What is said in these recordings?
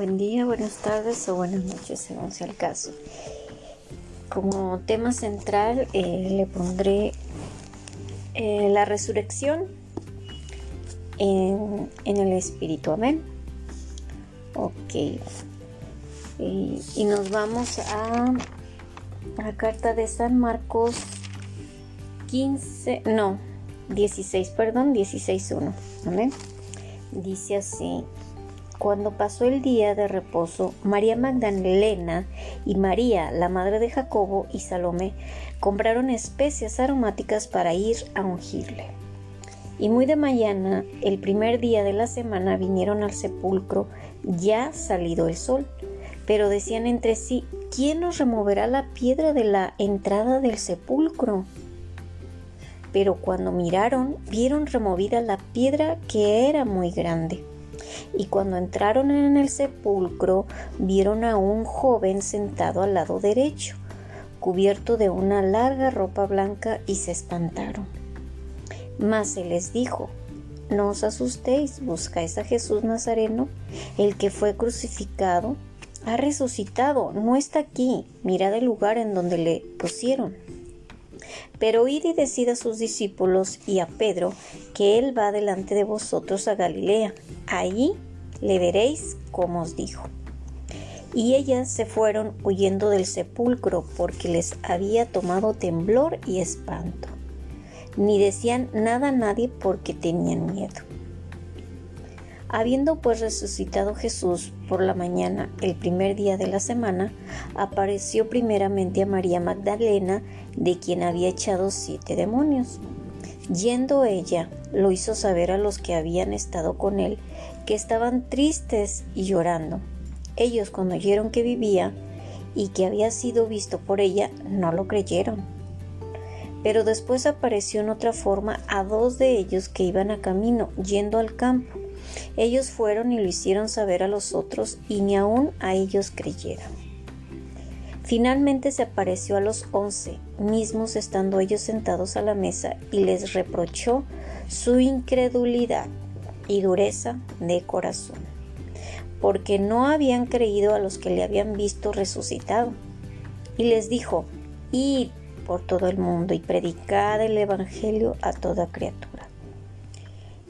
Buen día, buenas tardes o buenas noches, según sea el caso. Como tema central eh, le pondré eh, la resurrección en, el espíritu. Amén. Ok. Y, nos vamos a la carta de San Marcos 15, no, 16, perdón, 16.1. Amén. Dice así. Cuando pasó el día de reposo, María Magdalena y María, la madre de Jacobo y Salomé, compraron especias aromáticas para ir a ungirle. Y muy de mañana, el primer día de la semana, vinieron al sepulcro, ya salido el sol. Pero decían entre sí, ¿quién nos removerá la piedra de la entrada del sepulcro? Pero cuando miraron, vieron removida la piedra que era muy grande. Y cuando entraron en el sepulcro, vieron a un joven sentado al lado derecho, cubierto de una larga ropa blanca, y se espantaron. Mas se les dijo, no os asustéis, buscáis a Jesús Nazareno, el que fue crucificado, ha resucitado, no está aquí, mirad el lugar en donde le pusieron. Pero id y decid a sus discípulos y a Pedro que él va delante de vosotros a Galilea. Allí le veréis como os dijo. Y ellas se fueron huyendo del sepulcro porque les había tomado temblor y espanto. Ni decían nada a nadie porque tenían miedo. Habiendo pues resucitado Jesús por la mañana el primer día de la semana, apareció primeramente a María Magdalena, de quien había echado siete demonios. Yendo ella, lo hizo saber a los que habían estado con él, que estaban tristes y llorando. Ellos cuando oyeron que vivía y que había sido visto por ella, no lo creyeron. Pero después apareció en otra forma a dos de ellos que iban a camino, yendo al campo ellos fueron y lo hicieron saber a los otros y ni aun a ellos creyeron. Finalmente se apareció a los once, mismos estando ellos sentados a la mesa, y les reprochó su incredulidad y dureza de corazón, porque no habían creído a los que le habían visto resucitado. Y les dijo, id por todo el mundo y predicad el Evangelio a toda criatura.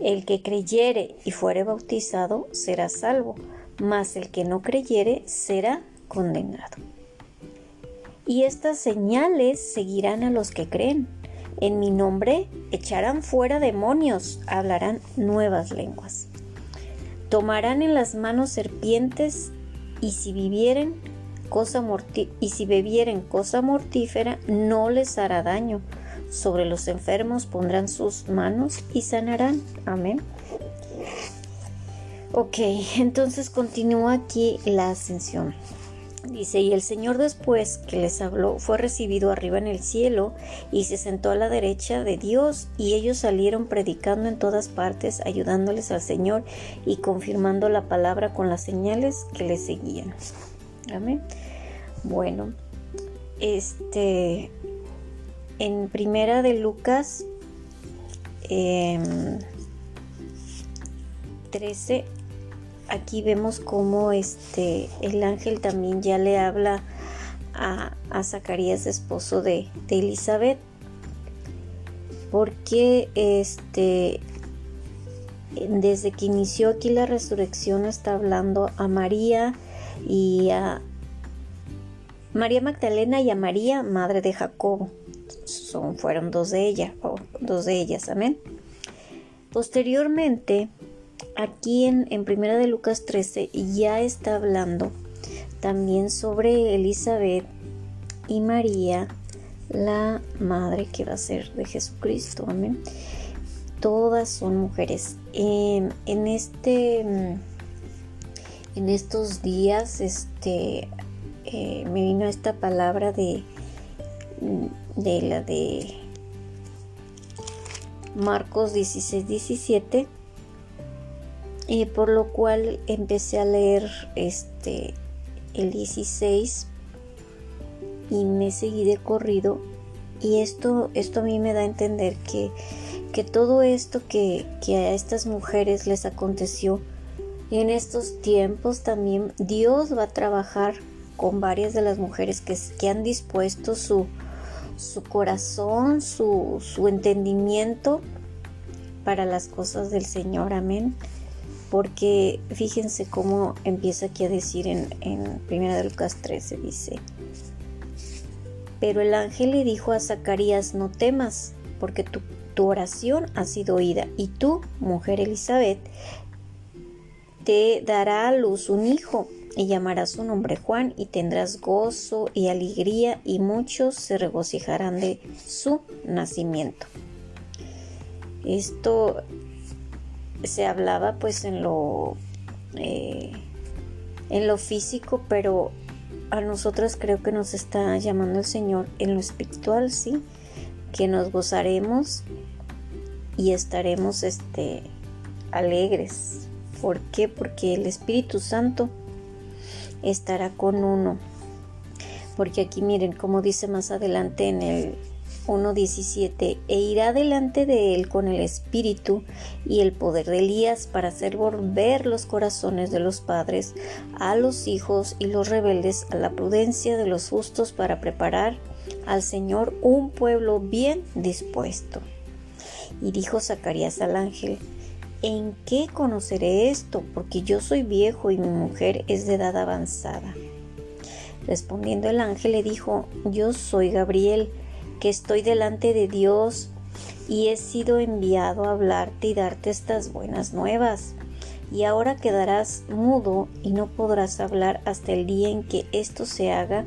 El que creyere y fuere bautizado será salvo, mas el que no creyere será condenado. Y estas señales seguirán a los que creen. En mi nombre echarán fuera demonios, hablarán nuevas lenguas. Tomarán en las manos serpientes y si vivieren cosa y si bebieren cosa mortífera no les hará daño sobre los enfermos pondrán sus manos y sanarán. Amén. Ok, entonces continúa aquí la ascensión. Dice, y el Señor después que les habló fue recibido arriba en el cielo y se sentó a la derecha de Dios y ellos salieron predicando en todas partes, ayudándoles al Señor y confirmando la palabra con las señales que le seguían. Amén. Bueno, este, en primera de Lucas 13 em, aquí vemos cómo este el ángel también ya le habla a, Zacarías esposo de, de, Elizabeth porque este desde que inició aquí la resurrección está hablando a María y a María Magdalena y a María madre de Jacobo son, fueron dos de ellas, o dos de ellas, amén. Posteriormente, aquí en, en Primera de Lucas 13 ya está hablando también sobre Elizabeth y María, la madre que va a ser de Jesucristo, amén. Todas son mujeres. en este, en estos días, este, eh, me vino esta palabra de de la de Marcos 16, 17 y por lo cual empecé a leer este el 16 y me seguí de corrido. Y esto, esto a mí me da a entender que, que todo esto que, que, a estas mujeres les aconteció En estos tiempos también Dios va a trabajar con varias de las mujeres que, que han dispuesto su, su corazón, su, su entendimiento para las cosas del Señor. Amén. Porque fíjense cómo empieza aquí a decir en, en 1 de Lucas 13, dice, pero el ángel le dijo a Zacarías, no temas, porque tu, tu oración ha sido oída, y tú, mujer Elizabeth, te dará a luz un hijo, y llamarás su nombre Juan, y tendrás gozo y alegría, y muchos se regocijarán de su nacimiento. Esto se hablaba pues en lo eh, en lo físico pero a nosotros creo que nos está llamando el Señor en lo espiritual sí que nos gozaremos y estaremos este alegres ¿por qué? porque el Espíritu Santo estará con uno porque aquí miren como dice más adelante en el 1.17 e irá delante de él con el espíritu y el poder de Elías para hacer volver los corazones de los padres a los hijos y los rebeldes a la prudencia de los justos para preparar al Señor un pueblo bien dispuesto. Y dijo Zacarías al ángel, ¿en qué conoceré esto? Porque yo soy viejo y mi mujer es de edad avanzada. Respondiendo el ángel le dijo, yo soy Gabriel, que estoy delante de Dios y he sido enviado a hablarte y darte estas buenas nuevas. Y ahora quedarás mudo y no podrás hablar hasta el día en que esto se haga,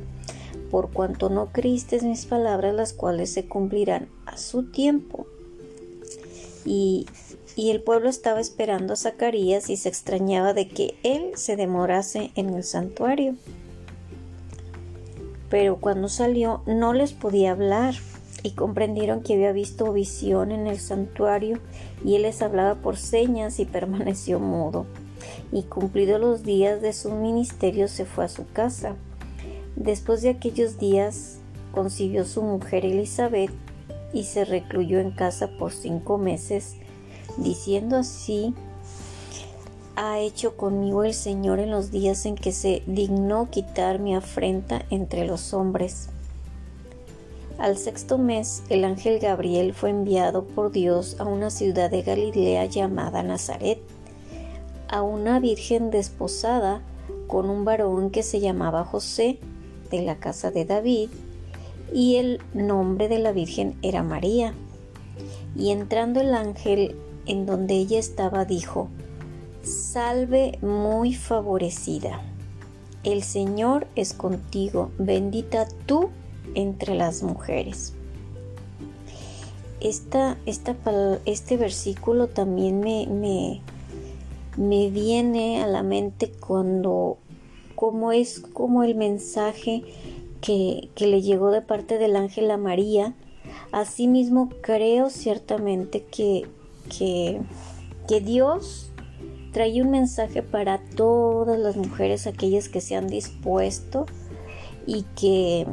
por cuanto no creíste mis palabras, las cuales se cumplirán a su tiempo. Y, y el pueblo estaba esperando a Zacarías y se extrañaba de que él se demorase en el santuario pero cuando salió no les podía hablar y comprendieron que había visto visión en el santuario y él les hablaba por señas y permaneció mudo. Y cumplidos los días de su ministerio se fue a su casa. Después de aquellos días concibió su mujer Elizabeth y se recluyó en casa por cinco meses, diciendo así ha hecho conmigo el Señor en los días en que se dignó quitar mi afrenta entre los hombres. Al sexto mes, el ángel Gabriel fue enviado por Dios a una ciudad de Galilea llamada Nazaret, a una virgen desposada con un varón que se llamaba José, de la casa de David, y el nombre de la virgen era María. Y entrando el ángel en donde ella estaba, dijo, Salve muy favorecida. El Señor es contigo, bendita tú entre las mujeres. Este versículo también me, me, me, viene a la mente cuando, como es como el mensaje que, que le llegó de parte del ángel a María, asimismo creo ciertamente que, que, que Dios trae un mensaje para todas las mujeres, aquellas que se han dispuesto y que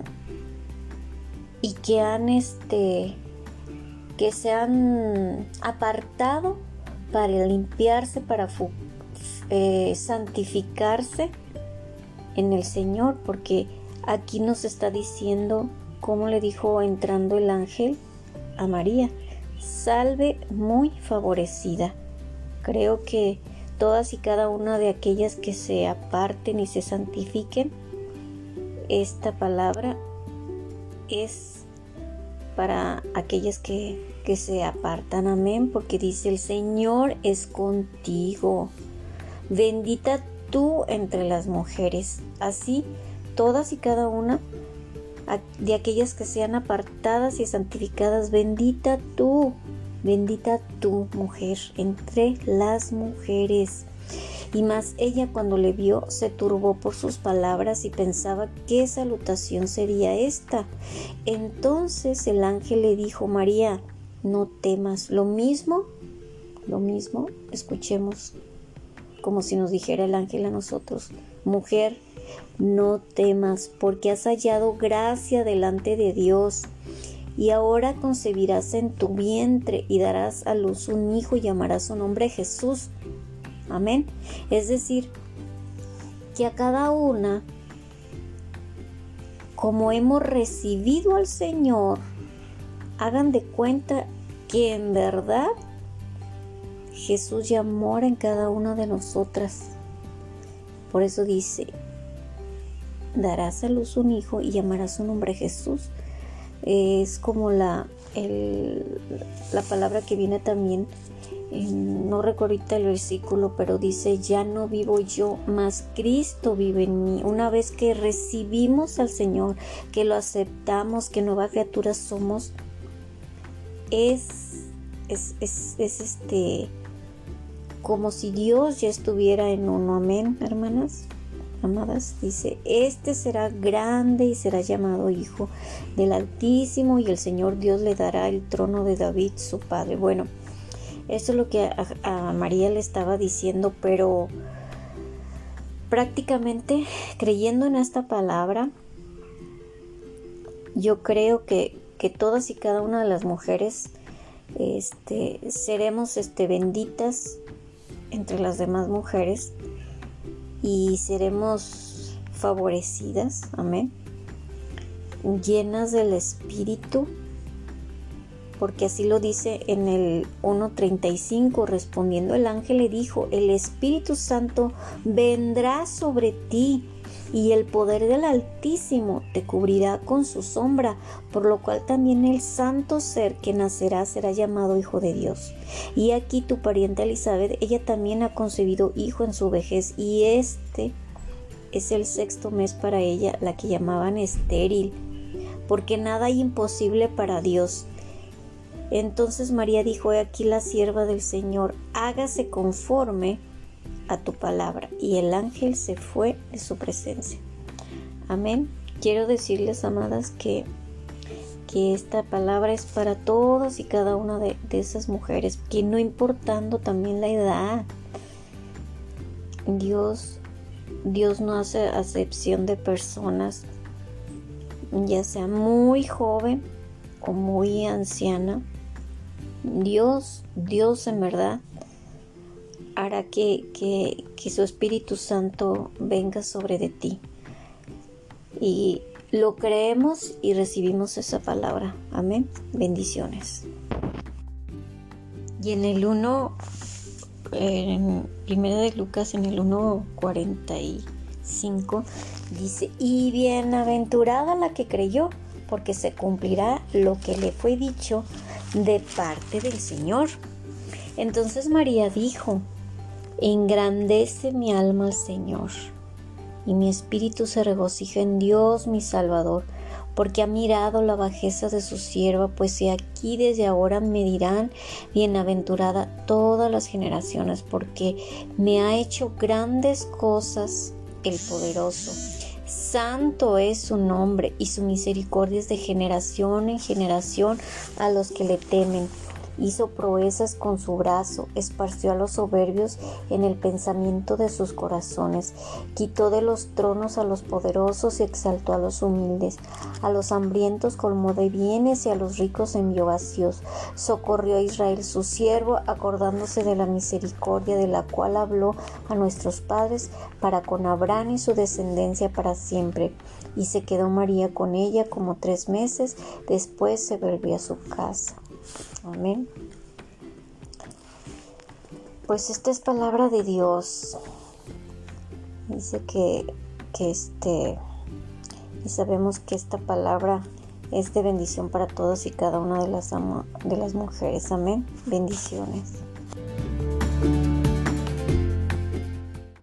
y que han este que se han apartado para limpiarse, para eh, santificarse en el Señor, porque aquí nos está diciendo, como le dijo entrando el ángel a María, salve muy favorecida. Creo que todas y cada una de aquellas que se aparten y se santifiquen, esta palabra es para aquellas que, que se apartan. Amén, porque dice el Señor es contigo. Bendita tú entre las mujeres. Así, todas y cada una de aquellas que sean apartadas y santificadas, bendita tú Bendita tú, mujer, entre las mujeres. Y más ella cuando le vio se turbó por sus palabras y pensaba qué salutación sería esta. Entonces el ángel le dijo, María, no temas. Lo mismo, lo mismo, escuchemos como si nos dijera el ángel a nosotros, mujer, no temas, porque has hallado gracia delante de Dios y ahora concebirás en tu vientre y darás a luz un hijo y llamarás su nombre Jesús. Amén. Es decir, que a cada una, como hemos recibido al Señor, hagan de cuenta que en verdad Jesús ya mora en cada una de nosotras. Por eso dice, darás a luz un hijo y llamarás su nombre Jesús. Es como la, la palabra que viene también, no recuerdo ahorita el versículo, pero dice, ya no vivo yo, mas Cristo vive en mí. Una vez que recibimos al Señor, que lo aceptamos, que nueva criatura somos, es, es, es, es este como si Dios ya estuviera en uno. Amén, hermanas. Amadas, dice, este será grande y será llamado Hijo del Altísimo y el Señor Dios le dará el trono de David, su padre. Bueno, eso es lo que a, María le estaba diciendo, pero prácticamente creyendo en esta palabra, yo creo que, que todas y cada una de las mujeres este, seremos este, benditas entre las demás mujeres y seremos favorecidas, amén, llenas del Espíritu, porque así lo dice en el 1.35, respondiendo el ángel le dijo, el Espíritu Santo vendrá sobre ti y el poder del Altísimo te cubrirá con su sombra, por lo cual también el santo ser que nacerá será llamado Hijo de Dios. Y aquí tu pariente Elizabeth, ella también ha concebido hijo en su vejez, y este es el sexto mes para ella, la que llamaban estéril, porque nada hay imposible para Dios. Entonces María dijo, he aquí la sierva del Señor, hágase conforme a tu palabra. Y el ángel se fue de su presencia. Amén. Quiero decirles, amadas, que, que esta palabra es para todas y cada una de, esas mujeres, que no importando también la edad, Dios, Dios no hace acepción de personas, ya sea muy joven o muy anciana. Dios, Dios en verdad hará que, que, su Espíritu Santo venga sobre de ti. Y lo creemos y recibimos esa palabra. Amén. Bendiciones. Y en el 1, en primera de Lucas, en el 1.45, dice, y bienaventurada la que creyó, porque se cumplirá lo que le fue dicho de parte del Señor. Entonces María dijo, Engrandece mi alma al Señor, y mi espíritu se regocija en Dios mi Salvador, porque ha mirado la bajeza de su sierva, pues he aquí desde ahora me dirán bienaventurada todas las generaciones, porque me ha hecho grandes cosas el poderoso. Santo es su nombre y su misericordia es de generación en generación a los que le temen hizo proezas con su brazo, esparció a los soberbios en el pensamiento de sus corazones, quitó de los tronos a los poderosos y exaltó a los humildes, a los hambrientos colmó de bienes y a los ricos envió vacíos, socorrió a Israel su siervo, acordándose de la misericordia de la cual habló a nuestros padres para con Abraham y su descendencia para siempre. Y se quedó María con ella como tres meses, después se volvió a su casa. Amén. Pues esta es palabra de Dios. Dice que, que este, y sabemos que esta palabra es de bendición para todos y cada una de las, de las mujeres. Amén. Bendiciones.